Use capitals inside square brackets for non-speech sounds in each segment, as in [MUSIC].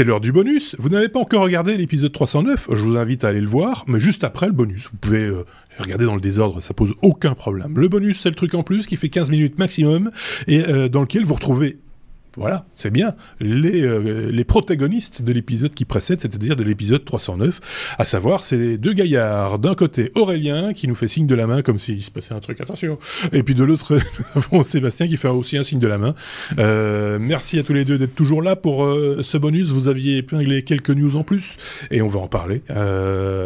c'est l'heure du bonus. Vous n'avez pas encore regardé l'épisode 309, je vous invite à aller le voir, mais juste après le bonus. Vous pouvez euh, regarder dans le désordre, ça pose aucun problème. Le bonus, c'est le truc en plus qui fait 15 minutes maximum et euh, dans lequel vous retrouvez voilà, c'est bien. Les, euh, les protagonistes de l'épisode qui précède, c'est-à-dire de l'épisode 309, à savoir, c'est les deux gaillards. D'un côté, Aurélien, qui nous fait signe de la main, comme s'il se passait un truc, attention. Et puis de l'autre, [LAUGHS] nous avons Sébastien, qui fait aussi un signe de la main. Euh, merci à tous les deux d'être toujours là pour euh, ce bonus. Vous aviez épinglé quelques news en plus, et on va en parler.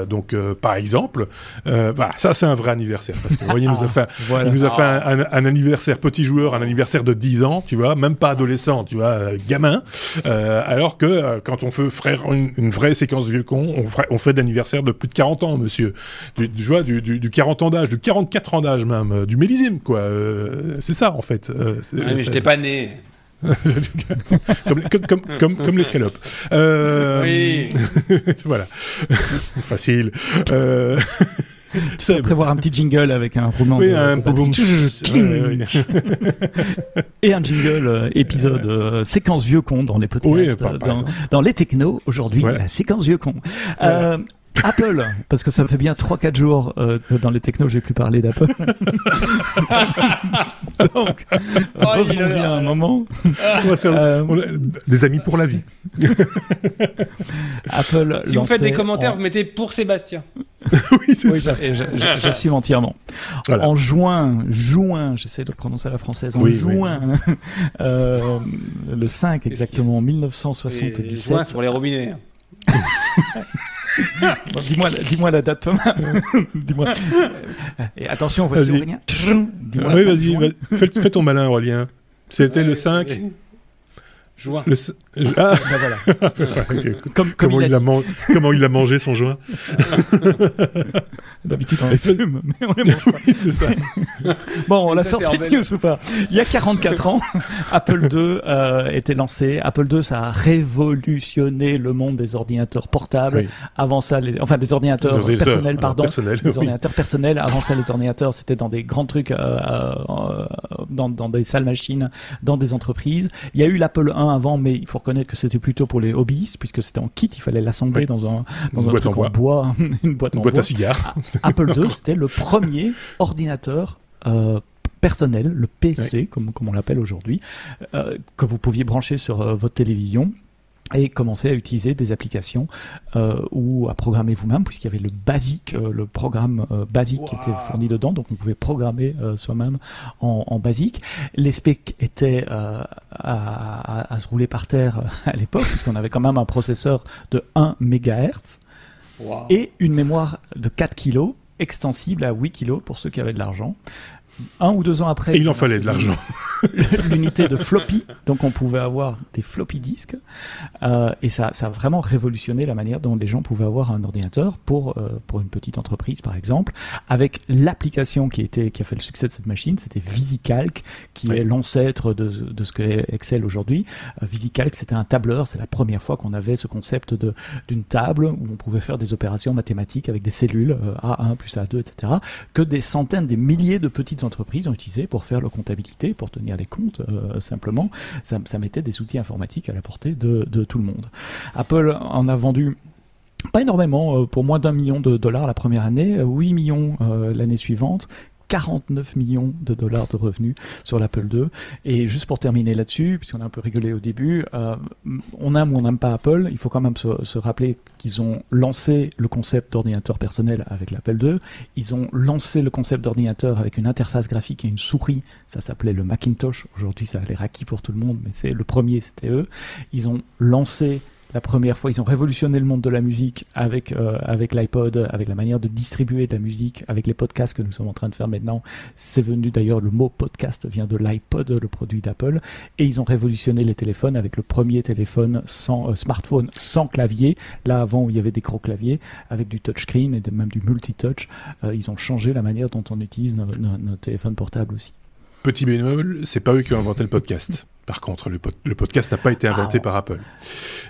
Donc, par exemple, voilà, ça c'est un vrai anniversaire, parce que, vous voyez, il nous a fait, Voilà. il nous a fait un, un- un anniversaire petit joueur, un anniversaire de 10 ans, tu vois, même pas adolescent, tu vois, euh, gamin. Euh, alors que euh, quand on fait frère une, une vraie séquence vieux con, on, fait de l'anniversaire de plus de 40 ans, monsieur. Du, du, tu vois, du, du, du 40 ans d'âge, du 44 ans d'âge même, du millésime, quoi. Euh, c'est ça, en fait. Euh, Ah, mais j'étais pas né. [LAUGHS] comme, comme, comme, comme, comme l'escalope. Euh, Oui. [LAUGHS] voilà. [LAUGHS] Facile. Euh, Seb. prévoir un petit jingle avec un roulement Oui, de, un de et un jingle euh, épisode euh, séquence vieux con dans les podcasts Oui, par- euh, par dans, les technos aujourd'hui Ouais. la séquence vieux con Euh, Apple, parce que ça fait bien 3-4 jours euh, que dans les technos j'ai plus parlé d'Apple. [LAUGHS] Donc, Oh, il revenons-y a- à un moment. On va se faire Euh, on a des amis pour la vie. Apple Si vous faites des commentaires, en- vous mettez pour Sébastien. [LAUGHS] oui, c'est Oui, ça. j'a- et j'a- j'a- j'assume entièrement. Voilà. En juin, juin, j'essaie de le prononcer à la française, en Oui, oui. juin, [LAUGHS] euh, le 5 Qu'est-ce exactement, Et 1977. joints sur les robinets. [LAUGHS] Bon, dis-moi, dis-moi la date, Thomas. dis-moi. Et attention, voici Vas-y. Aurélien. Dis-moi oui, vas-y, juin. vas- fais, fais ton malin, Aurélien. C'était le 5. Juin. Le... c- Ah, Ben voilà. [LAUGHS] Comme, comme comment, il a il a man- comment il a mangé son joint [LAUGHS] d'habitude, on les fume, mais on les mange pas. Oui, c'est ça. [LAUGHS] Bon, on la sort c'est cette news ou pas Il y a 44 ans, Apple II euh, était lancé. Apple II, ça a révolutionné le monde des ordinateurs portables. Oui. Avant ça, les... enfin des ordinateurs Des personnels, euh, pardon. personnels, les oui. ordinateurs personnels. Avant ça, les ordinateurs, c'était dans des grands trucs, euh, euh, dans, dans des salles machines, dans des entreprises. Il y a eu l'Apple 1 avant, mais il faut reconnaître que c'était plutôt pour les hobbyistes, puisque c'était en kit, il fallait l'assembler Oui. dans un, dans Une un boîte truc en en bois, [LAUGHS] une boîte Une en boîte bois. à cigares. Apple [LAUGHS] II, c'était le premier ordinateur euh, personnel, le PC, comme, comme on l'appelle aujourd'hui, euh, que vous pouviez brancher sur euh, votre télévision et commencer à utiliser des applications euh, ou à programmer vous-même puisqu'il y avait le basique, euh, le programme euh, basique qui était fourni dedans, donc on pouvait programmer euh, soi-même en, en basique. Les specs étaient euh, à, à- à se rouler par terre euh, à l'époque puisqu'on avait quand même un processeur de 1 MHz Waouh. et une mémoire de 4 kg extensible à 8 kg pour ceux qui avaient de l'argent. Un ou deux ans après, Et il en fallait de l'argent. [LAUGHS] L'unité de floppy, donc on pouvait avoir des floppy disques, euh, et ça, ça a vraiment révolutionné la manière dont les gens pouvaient avoir un ordinateur pour euh, pour une petite entreprise par exemple, avec l'application qui était qui a fait le succès de cette machine, c'était VisiCalc, qui Oui. est l'ancêtre de, de ce qu'est Excel aujourd'hui. Euh, VisiCalc, c'était un tableur, c'est la première fois qu'on avait ce concept de d'une table où on pouvait faire des opérations mathématiques avec des cellules euh, A1 plus A2, etc. que des centaines, des milliers de petites entreprises ont utilisé pour faire leur comptabilité, pour tenir les comptes euh, simplement. Ça, mettait des outils informatiques à la portée de, de tout le monde. Apple en a vendu pas énormément, euh, pour moins d'un million de dollars la première année, euh, 8 millions euh, l'année suivante. 49 millions de dollars de revenus sur l'Apple II. Et juste pour terminer là-dessus, puisqu'on a un peu rigolé au début, euh, on aime ou on n'aime pas Apple, il faut quand même se, rappeler qu'ils ont lancé le concept d'ordinateur personnel avec l'Apple II. Ils ont lancé le concept d'ordinateur avec une interface graphique et une souris. Ça s'appelait le Macintosh. Aujourd'hui, ça a l'air acquis pour tout le monde, mais c'est le premier, c'était eux. Ils ont lancé la première fois, ils ont révolutionné le monde de la musique avec euh, avec l'iPod, avec la manière de distribuer de la musique, avec les podcasts que nous sommes en train de faire maintenant. C'est venu d'ailleurs, le mot podcast vient de l'iPod, le produit d'Apple, et ils ont révolutionné les téléphones avec le premier téléphone sans euh, smartphone sans clavier. Là avant où il y avait des gros claviers, avec du touchscreen et même du multitouch, euh, ils ont changé la manière dont on utilise nos téléphones portables aussi. Petit bémol, c'est pas eux qui ont inventé le podcast. Par contre, le, pod- le podcast n'a pas été inventé Ah. par Apple.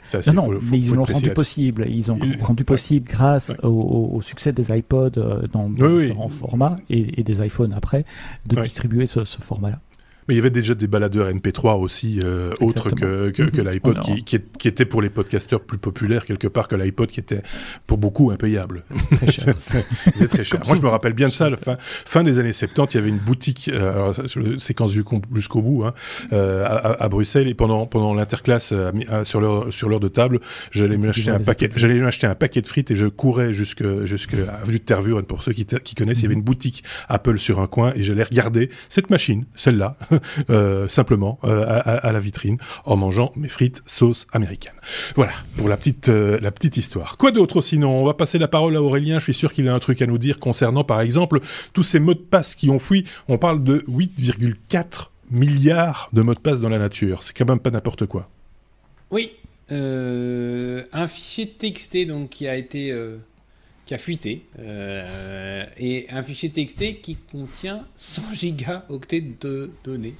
Ça, c'est- Non, non, faut- faut- mais ils l'ont rendu possible. Ils ont Il- rendu possible grâce Ouais. au, succès des iPods euh, dans, dans Oui, oui. différents formats et, et des iPhones après de Ouais. distribuer ce, ce format-là. Mais il y avait déjà des baladeurs MP3 aussi, euh, autres que, que, que Mhm. l'iPod, qui, qui, était pour les podcasteurs plus populaires quelque part que l'iPod, qui était pour beaucoup impayable. Très cher. [LAUGHS] C'était très cher. Moi, je me rappelle bien de ça. La fin, fin des années 70, il y avait une boutique, euh, séquence jusqu'au bout, hein, euh, à, à- Bruxelles. Et pendant, pendant l'interclasse, euh, sur l'heure sur l'heure de table, j'allais m'acheter un paquet, m'acheter un paquet de frites et je courais jusque jusque avenue de Tervuren. Pour ceux qui, connaissent, il y avait une boutique Apple sur un coin et j'allais regarder cette machine, celle-là, [LAUGHS] euh, simplement euh, à, la vitrine, en mangeant mes frites sauce américaine. Voilà pour la petite euh, histoire. Quoi d'autre sinon? On va passer la parole à Aurélien. Je suis sûr qu'il a un truc à nous dire concernant, par exemple, tous ces mots de passe qui ont fui. On parle de 8,4 milliards de mots de passe dans la nature. C'est quand même pas n'importe quoi. Oui, un fichier TXT donc qui a été qui a fuité euh, et un fichier TXT qui contient 100 [LAUGHS] gigaoctets de données.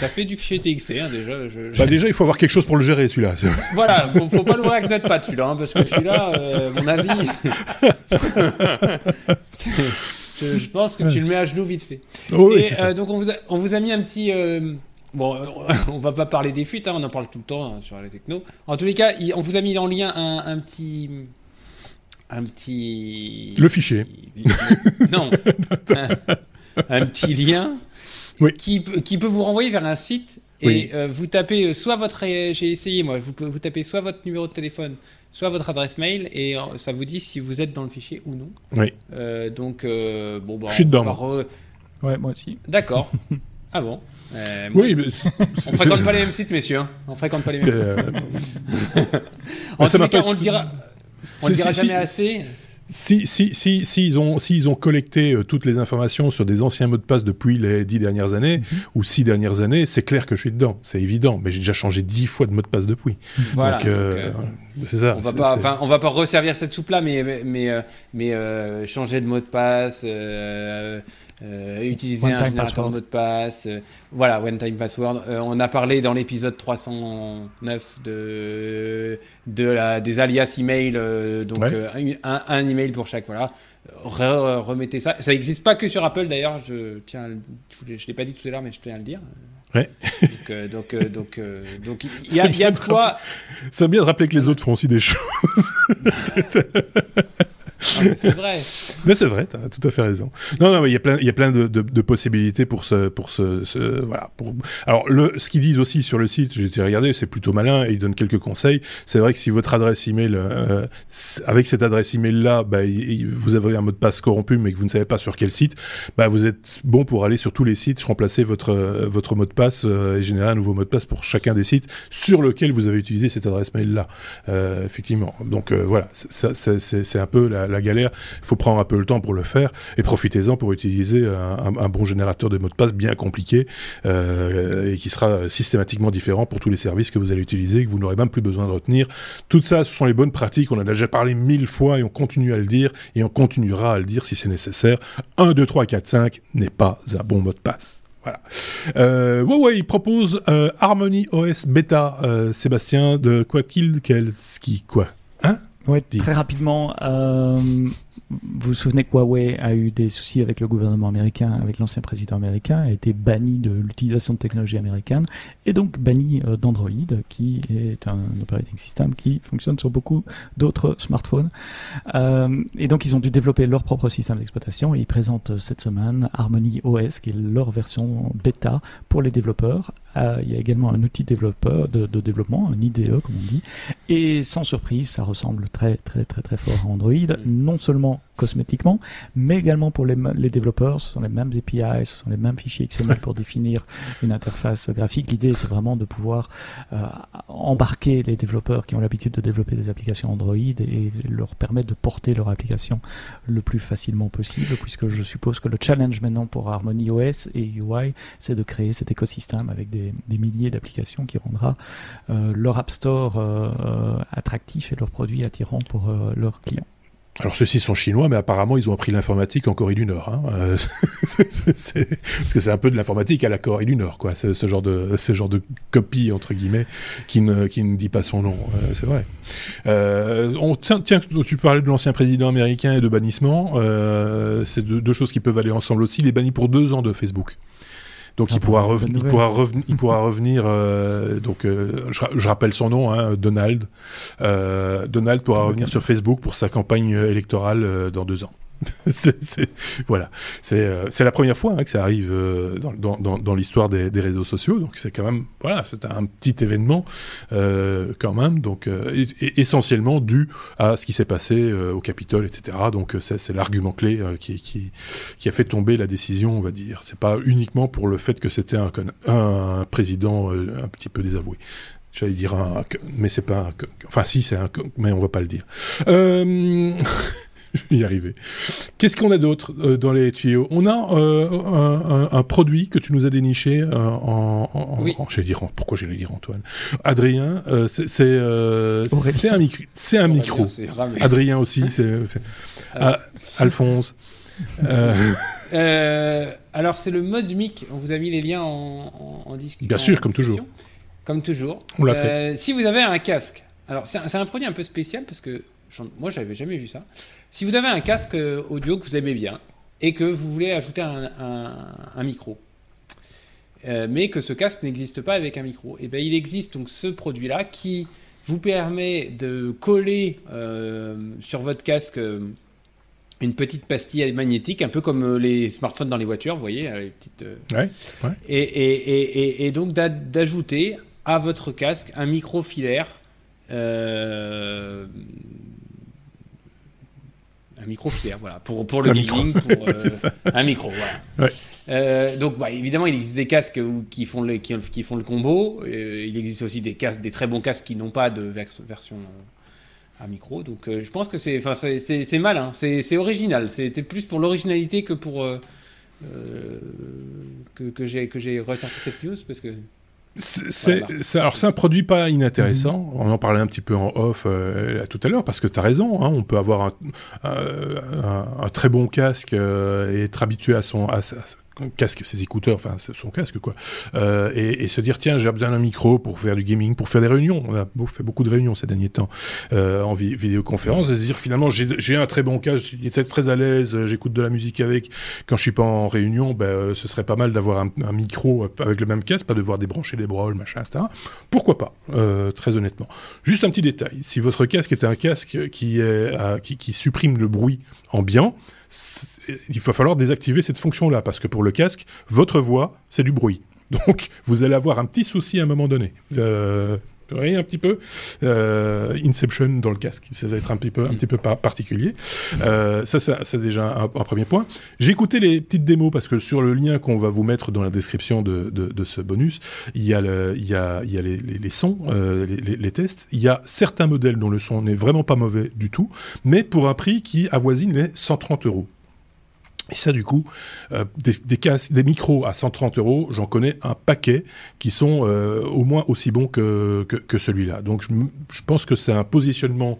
Ça fait du fichier TXT hein, déjà. je- je- Bah déjà, il faut avoir quelque chose pour le gérer, celui-là. [LAUGHS] Voilà, faut, faut pas l'ouvrir avec Notepad celui-là, hein, parce que celui-là, euh, mon avis, [LAUGHS] je, je pense que tu le mets à genoux vite fait. Oh, oui, Et euh, donc on vous, a, on vous a mis un petit. euh, bon, on va pas parler des fuites, hein, on en parle tout le temps hein, sur les technos. En tous les cas, on vous a mis en lien un, un petit. Un petit. Le fichier. [LAUGHS] Non. un, [LAUGHS] un petit lien Oui. qui, peut- qui peut vous renvoyer vers un site. Et Oui. euh, vous tapez euh, soit votre. J'ai essayé moi, vous, vous tapez soit votre numéro de téléphone, soit votre adresse mail, et euh, ça vous dit si vous êtes dans le fichier ou non. Oui. Euh, donc, euh, bon, bah, Je suis dedans, re- Ouais, moi aussi. D'accord. [LAUGHS] ah bon Euh, moi, Oui, mais On fréquente pas les mêmes sites, messieurs. hein. On fréquente pas les mêmes sites. euh, En ça cas, pas on le dira. On le dira jamais assez. Si, si, si, si ils ont, si ils ont collecté euh, toutes les informations sur des anciens mots de passe depuis les dix dernières années ou six dernières années, c'est clair que je suis dedans, c'est évident. Mais j'ai déjà changé dix fois de mot de passe depuis. Voilà. donc, euh, euh, c'est ça. on va c'est- pas, c'est- enfin, on va pas resservir cette soupe là, mais mais mais euh, changer de mot de passe, euh, utiliser One un générateur password. de mot de passe, euh, voilà, one time password. Euh, on a parlé dans l'épisode 309 de de la des alias email, donc Ouais. un, un email pour chaque, voilà. Re- remettez ça. Ça n'existe pas que sur Apple d'ailleurs. Je tiens, je je l'ai pas dit tout à l'heure, mais je tiens à le dire. Ouais. Donc euh, donc euh, donc euh, donc il y a, bien de quoi. C'est bien de rappeler que les autres font aussi des choses. [LAUGHS] Ah, c'est vrai. [LAUGHS] C'est vrai, t'as tout à fait raison. Non, non, il y a plein, il y a plein de, possibilités pour ce, pour ce, voilà. Alors, ce qu'ils disent aussi sur le site, j'ai été regarder, c'est plutôt malin et ils donnent quelques conseils. C'est vrai que si votre adresse email, euh, c- avec cette adresse email là, bah, vous avez un mot de passe corrompu, mais que vous ne savez pas sur quel site, bah, vous êtes bon pour aller sur tous les sites, remplacer votre, euh, votre mot de passe euh, et générer un nouveau mot de passe pour chacun des sites sur lequel vous avez utilisé cette adresse mail là. Euh, effectivement. Donc euh, voilà, c'est un peu la, la galère. Il faut prendre un peu le temps pour le faire et profitez-en pour utiliser un, bon générateur de mots de passe bien compliqué euh, et qui sera systématiquement différent pour tous les services que vous allez utiliser et que vous n'aurez même plus besoin de retenir. Tout ça, ce sont les bonnes pratiques. On en a déjà parlé mille fois et on continue à le dire et on continuera à le dire si c'est nécessaire. 1, 2, 3, 4, 5 n'est pas un bon mot de passe. Voilà. Euh, Huawei propose euh, Harmony OS Beta, Sébastien, de quoi qu'il, quel, qui, quoi Ouais, très rapidement, euh, vous vous souvenez que Huawei a eu des soucis avec le gouvernement américain, avec l'ancien président américain, a été banni de l'utilisation de technologie américaine et donc banni euh, d'Android, qui est un operating system qui fonctionne sur beaucoup d'autres smartphones. Euh, et donc ils ont dû développer leur propre système d'exploitation et ils présentent cette semaine Harmony OS, qui est leur version bêta pour les développeurs. Il y a également un outil développeur de, développement, un IDE comme on dit, et sans surprise, ça ressemble très très très fort à Android, non seulement cosmétiquement, mais également pour les, développeurs. Ce sont les mêmes API, ce sont les mêmes fichiers XML pour [LAUGHS] définir une interface graphique. L'idée, c'est vraiment de pouvoir euh, embarquer les développeurs qui ont l'habitude de développer des applications Android et leur permettre de porter leur application le plus facilement possible, puisque je suppose que le challenge maintenant pour Harmony OS et UI, c'est de créer cet écosystème avec des, milliers d'applications qui rendra euh, leur App Store euh, attractif et leurs produits attirants pour leurs clients. Alors ceux-ci sont chinois, mais apparemment ils ont appris l'informatique en Corée du Nord. Hein. Euh, [LAUGHS] parce que c'est un peu de l'informatique à la Corée du Nord, quoi. Ce, genre de, ce genre de copie entre guillemets qui ne, qui ne dit pas son nom. Euh, c'est vrai. Euh, tiens, tu parlais de l'ancien président américain et de bannissement. C'est deux choses qui peuvent aller ensemble aussi. Il est banni pour deux ans de Facebook. Donc Ah il, bon, pourra il, pourra il pourra [LAUGHS] revenir. euh, donc euh, je, ra- je rappelle son nom, hein, Donald. Euh, Donald pourra revenir sur Facebook pour sa campagne électorale euh, dans deux ans. [LAUGHS] Voilà, c'est euh, c'est la première fois hein, que ça arrive euh, dans, dans, dans, l'histoire des, des réseaux sociaux, donc c'est quand même voilà, c'est un petit événement euh, quand même, donc essentiellement dû à ce qui s'est passé au Capitole, etc. Donc c'est l'argument clé qui, qui qui a fait tomber la décision, on va dire. C'est pas uniquement pour le fait que c'était un, président un petit peu désavoué. J'allais dire un, mais c'est pas un, enfin si c'est un, mais on va pas le dire. [LAUGHS] je vais y arriver. Qu'est-ce qu'on a d'autre euh, dans les tuyaux? On a euh, un, un- un produit que tu nous as déniché euh, en, en, Oui. en- j'allais dire, en- pourquoi j'allais dire Antoine? Adrien, euh, c'est euh, un, micro- c'est un micro. Adrien aussi, [LAUGHS] c'est ah, Alphonse. Euh, [LAUGHS] Euh, alors, c'est le mode mic. On vous a mis les liens en, en, en discussion. Bien sûr, en comme toujours. Comme toujours. On l'a Euh, Si vous avez un casque, alors c'est un, produit un peu spécial parce que moi, j'avais jamais vu ça. Si vous avez un casque euh, audio que vous aimez bien et que vous voulez ajouter un, un- un micro, euh, mais que ce casque n'existe pas avec un micro, et ben il existe donc ce produit-là qui vous permet de coller euh, sur votre casque une petite pastille magnétique, un peu comme les smartphones dans les voitures, vous voyez, les petites. Ouais, ouais. Et, et- et- et- et donc d'a- d'ajouter à votre casque un micro filaire. euh, un micro filaire, voilà, pour, pour le Un micro. gaming, pour, euh, [LAUGHS] un micro, voilà. Ouais. Euh, donc, bah, évidemment, il existe des casques qui font le, qui, qui font le combo. Euh, il existe aussi des casques, des très bons casques qui n'ont pas de vers- version à micro. Donc, je pense que c'est, enfin, c'est, c'est, malin, original. C'était plus pour l'originalité que pour que, que j'ai que j'ai ressorti cette news parce que C'est, Voilà. alors c'est un produit pas inintéressant. On en parlait un petit peu en off euh, tout à l'heure parce que tu as raison. hein, on peut avoir un, un- un- un très bon casque euh, et être habitué à son à, sa- casque, ses écouteurs, enfin son casque quoi, euh, et, se dire tiens j'ai besoin d'un micro pour faire du gaming, pour faire des réunions. On a fait beaucoup de réunions ces derniers temps euh, en vi- vidéoconférence, et se dire finalement j'ai, un très bon casque, il était très à l'aise, euh, j'écoute de la musique avec. Quand je suis pas en réunion, ben, ce serait pas mal d'avoir un, micro avec le même casque, pas devoir débrancher les brolles, machin, etc. Pourquoi pas, très honnêtement. Juste un petit détail. Si votre casque est un casque qui, qui, supprime le bruit ambiant, il va falloir désactiver cette fonction-là, parce que pour le casque, votre voix, c'est du bruit. Donc, vous allez avoir un petit souci à un moment donné. Euh, vous voyez un petit peu euh, Inception dans le casque, ça va être un petit peu, un petit peu par- particulier. Euh, ça, ça c'est déjà un, un premier point. J'ai écouté les petites démos parce que sur le lien qu'on va vous mettre dans la description de, de, de ce bonus, il y a, le, il y a, il y a les, les, les sons, euh, les, les- les tests. Il y a certains modèles dont le son n'est vraiment pas mauvais du tout, mais pour un prix qui avoisine les 130 euros. Et ça, du coup, euh, des, micros à 130 euros, j'en connais un paquet qui sont euh, au moins aussi bons que, que, celui-là. Donc, je, pense que c'est un positionnement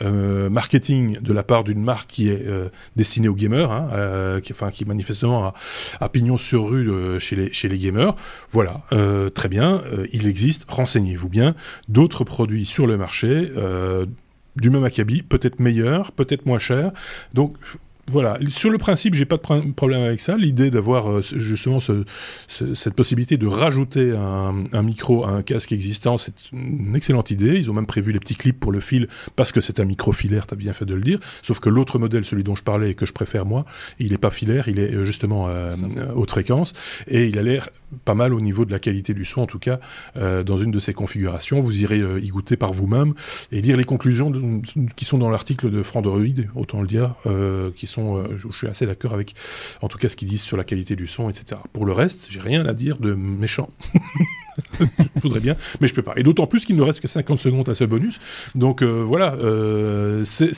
euh, marketing de la part d'une marque qui est destinée aux gamers, hein, qui, enfin, qui manifestement a, pignon sur rue chez, les, chez les gamers. Voilà, très bien, il existe, renseignez-vous bien, d'autres produits sur le marché. du même acabit, peut-être meilleur, peut-être moins cher. Donc voilà, sur le principe, j'ai pas de pr- problème avec ça. L'idée d'avoir euh, justement ce- ce- cette possibilité de rajouter un, un micro à un casque existant, c'est une excellente idée. Ils ont même prévu les petits clips pour le fil parce que c'est un micro filaire, t'as bien fait de le dire. Sauf que l'autre modèle, celui dont je parlais et que je préfère moi, il est pas filaire, il est euh, justement euh, euh, haute fréquence et il a l'air pas mal au niveau de la qualité du son, en tout cas euh, dans une de ces configurations. Vous irez euh, y goûter par vous-même et lire les conclusions qui sont dans l'article de Frandroid, autant le dire, euh, qui sont, je, je suis assez d'accord avec, en tout cas, ce qu'ils disent sur la qualité du son, etc. Pour le reste, j'ai rien à dire de méchant. [LAUGHS] je voudrais bien, mais je peux pas. Et d'autant plus qu'il ne reste que 50 secondes à ce bonus. Donc euh, voilà, euh, c'est-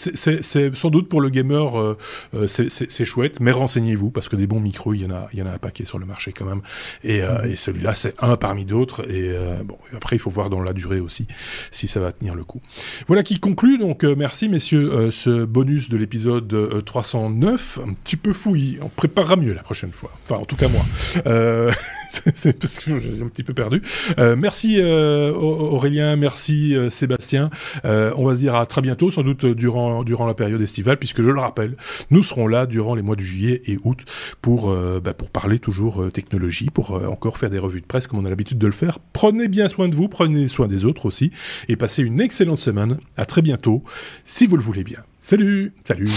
sans doute pour le gamer, euh, euh, c'est- chouette, mais renseignez-vous parce que des bons micros, il y en a, il y en a un paquet sur le marché quand même. Et, euh, et celui-là, c'est un parmi d'autres. Et euh, bon, après, il faut voir dans la durée aussi si ça va tenir le coup. Voilà qui conclut. Donc euh, merci messieurs, euh, ce bonus de l'épisode euh, 309, un petit peu fouillis. On préparera mieux la prochaine fois. Enfin, en tout cas moi. Euh, [LAUGHS] c'est parce que j'ai un petit peu perdu. Merci Aurélien, merci Sébastien. on va se dire à très bientôt, sans doute durant durant la période estivale, puisque je le rappelle, nous serons là durant les mois de juillet et août pour bah, pour parler toujours technologie, pour encore faire des revues de presse comme on a l'habitude de le faire. Prenez bien soin de vous, prenez soin des autres aussi, et passez une excellente semaine. À très bientôt, si vous le voulez bien. Salut, salut.